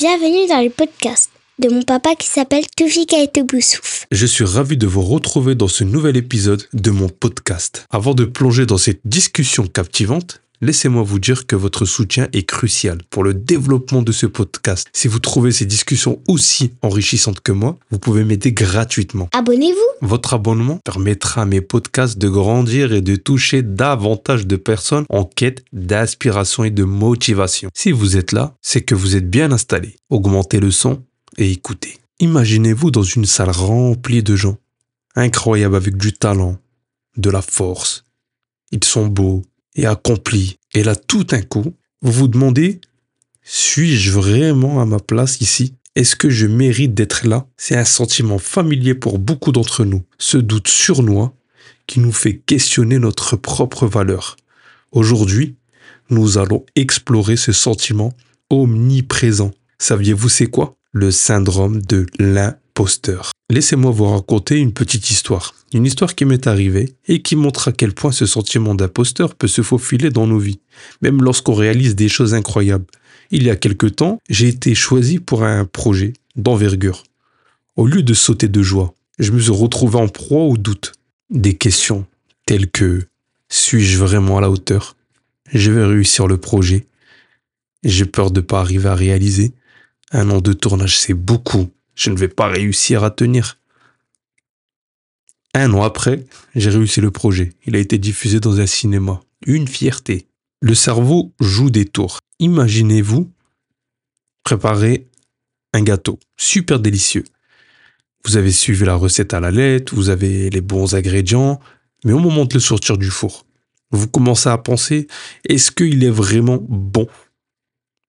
Bienvenue dans le podcast de mon papa qui s'appelle Toufika et Boussouf. Je suis ravi de vous retrouver dans ce nouvel épisode de mon podcast. Avant de plonger dans cette discussion captivante, laissez-moi vous dire que votre soutien est crucial pour le développement de ce podcast. Si vous trouvez ces discussions aussi enrichissantes que moi, vous pouvez m'aider gratuitement. Abonnez-vous Votre abonnement permettra à mes podcasts de grandir et de toucher davantage de personnes en quête d'inspiration et de motivation. Si vous êtes là, c'est que vous êtes bien installé. Augmentez le son et écoutez. Imaginez-vous dans une salle remplie de gens, incroyables avec du talent, de la force. Ils sont beaux, et accompli. Et là, tout d'un coup, vous vous demandez, suis-je vraiment à ma place ici? Est-ce que je mérite d'être là? C'est un sentiment familier pour beaucoup d'entre nous. Ce doute surnois qui nous fait questionner notre propre valeur. Aujourd'hui, nous allons explorer ce sentiment omniprésent. Saviez-vous c'est quoi? Le syndrome de l'imposteur. Laissez-moi vous raconter une petite histoire. Une histoire qui m'est arrivée et qui montre à quel point ce sentiment d'imposteur peut se faufiler dans nos vies, même lorsqu'on réalise des choses incroyables. Il y a quelque temps, j'ai été choisi pour un projet d'envergure. Au lieu de sauter de joie, je me suis retrouvé en proie au doute. Des questions telles que suis-je vraiment à la hauteur? Je vais réussir le projet J'ai peur de ne pas arriver à réaliser. Un an de tournage, c'est beaucoup je ne vais pas réussir à tenir. Un an après, j'ai réussi le projet. Il a été diffusé dans un cinéma. Une fierté. Le cerveau joue des tours. Imaginez-vous préparer un gâteau super délicieux. Vous avez suivi la recette à la lettre, vous avez les bons ingrédients, mais au moment de le sortir du four, vous commencez à penser est-ce qu'il est vraiment bon?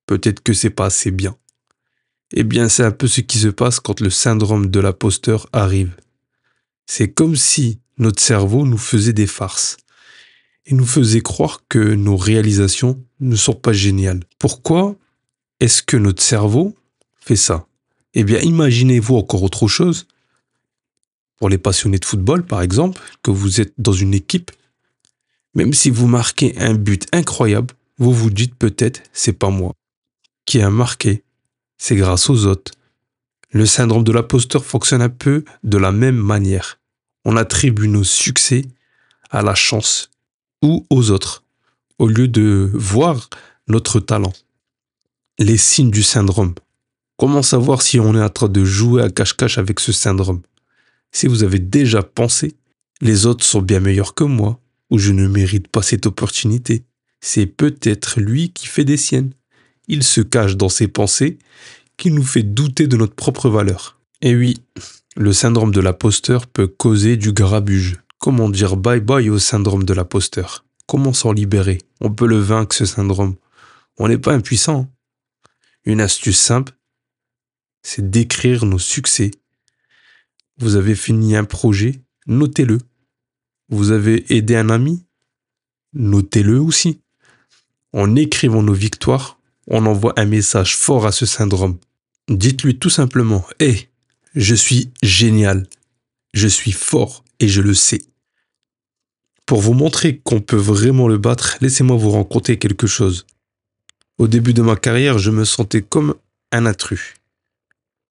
Peut-être que c'est pas assez bien. Eh bien, c'est un peu ce qui se passe quand le syndrome de l'aposteur arrive. C'est comme si notre cerveau nous faisait des farces et nous faisait croire que nos réalisations ne sont pas géniales. Pourquoi est-ce que notre cerveau fait ça? Eh bien, imaginez-vous encore autre chose. Pour les passionnés de football, par exemple, que vous êtes dans une équipe, même si vous marquez un but incroyable, vous vous dites peut-être c'est pas moi qui a marqué c'est grâce aux autres. Le syndrome de l'imposteur fonctionne un peu de la même manière. On attribue nos succès à la chance ou aux autres, au lieu de voir notre talent. Les signes du syndrome. Comment savoir si on est en train de jouer à cache-cache avec ce syndrome? Si vous avez déjà pensé, les autres sont bien meilleurs que moi, ou je ne mérite pas cette opportunité, c'est peut-être lui qui fait des siennes il se cache dans ses pensées qui nous fait douter de notre propre valeur. Et oui, le syndrome de l'aposteur peut causer du grabuge. Comment dire bye bye au syndrome de l'aposteur Comment s'en libérer? On peut le vaincre, ce syndrome. On n'est pas impuissant. Une astuce simple, c'est d'écrire nos succès. Vous avez fini un projet, notez-le. Vous avez aidé un ami, notez-le aussi. En écrivant nos victoires, on envoie un message fort à ce syndrome. Dites-lui tout simplement Hé, je suis génial, je suis fort et je le sais. Pour vous montrer qu'on peut vraiment le battre, laissez-moi vous raconter quelque chose. Au début de ma carrière, je me sentais comme un intrus.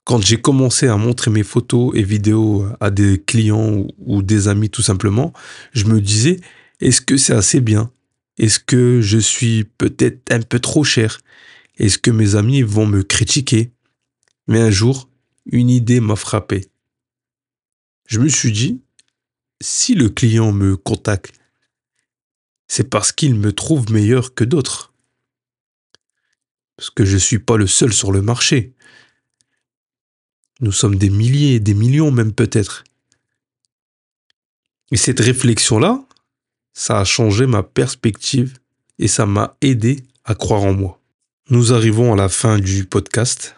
Quand j'ai commencé à montrer mes photos et vidéos à des clients ou des amis tout simplement, je me disais, est-ce que c'est assez bien? Est-ce que je suis peut-être un peu trop cher? Est-ce que mes amis vont me critiquer? Mais un jour, une idée m'a frappé. Je me suis dit, si le client me contacte, c'est parce qu'il me trouve meilleur que d'autres. Parce que je ne suis pas le seul sur le marché. Nous sommes des milliers, des millions même peut-être. Et cette réflexion-là, ça a changé ma perspective et ça m'a aidé à croire en moi. Nous arrivons à la fin du podcast.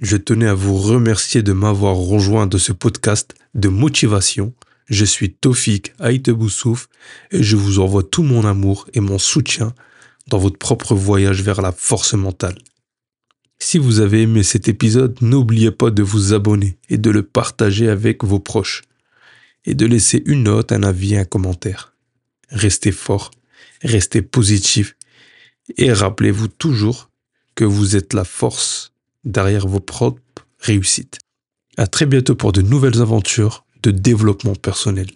Je tenais à vous remercier de m'avoir rejoint de ce podcast de motivation. Je suis Tofik Aïteboussouf et je vous envoie tout mon amour et mon soutien dans votre propre voyage vers la force mentale. Si vous avez aimé cet épisode, n'oubliez pas de vous abonner et de le partager avec vos proches. Et de laisser une note, un avis, un commentaire. Restez fort, restez positif et rappelez-vous toujours que vous êtes la force derrière vos propres réussites. À très bientôt pour de nouvelles aventures de développement personnel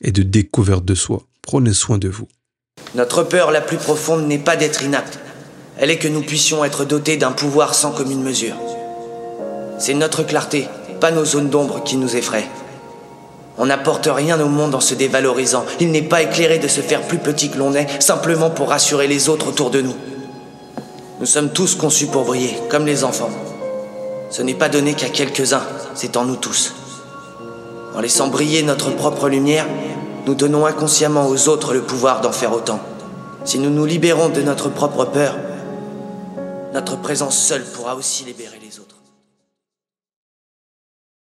et de découverte de soi. Prenez soin de vous. Notre peur la plus profonde n'est pas d'être inapte. Elle est que nous puissions être dotés d'un pouvoir sans commune mesure. C'est notre clarté, pas nos zones d'ombre qui nous effraient. On n'apporte rien au monde en se dévalorisant. Il n'est pas éclairé de se faire plus petit que l'on est, simplement pour rassurer les autres autour de nous. Nous sommes tous conçus pour briller, comme les enfants. Ce n'est pas donné qu'à quelques-uns, c'est en nous tous. En laissant briller notre propre lumière, nous donnons inconsciemment aux autres le pouvoir d'en faire autant. Si nous nous libérons de notre propre peur, notre présence seule pourra aussi libérer les autres.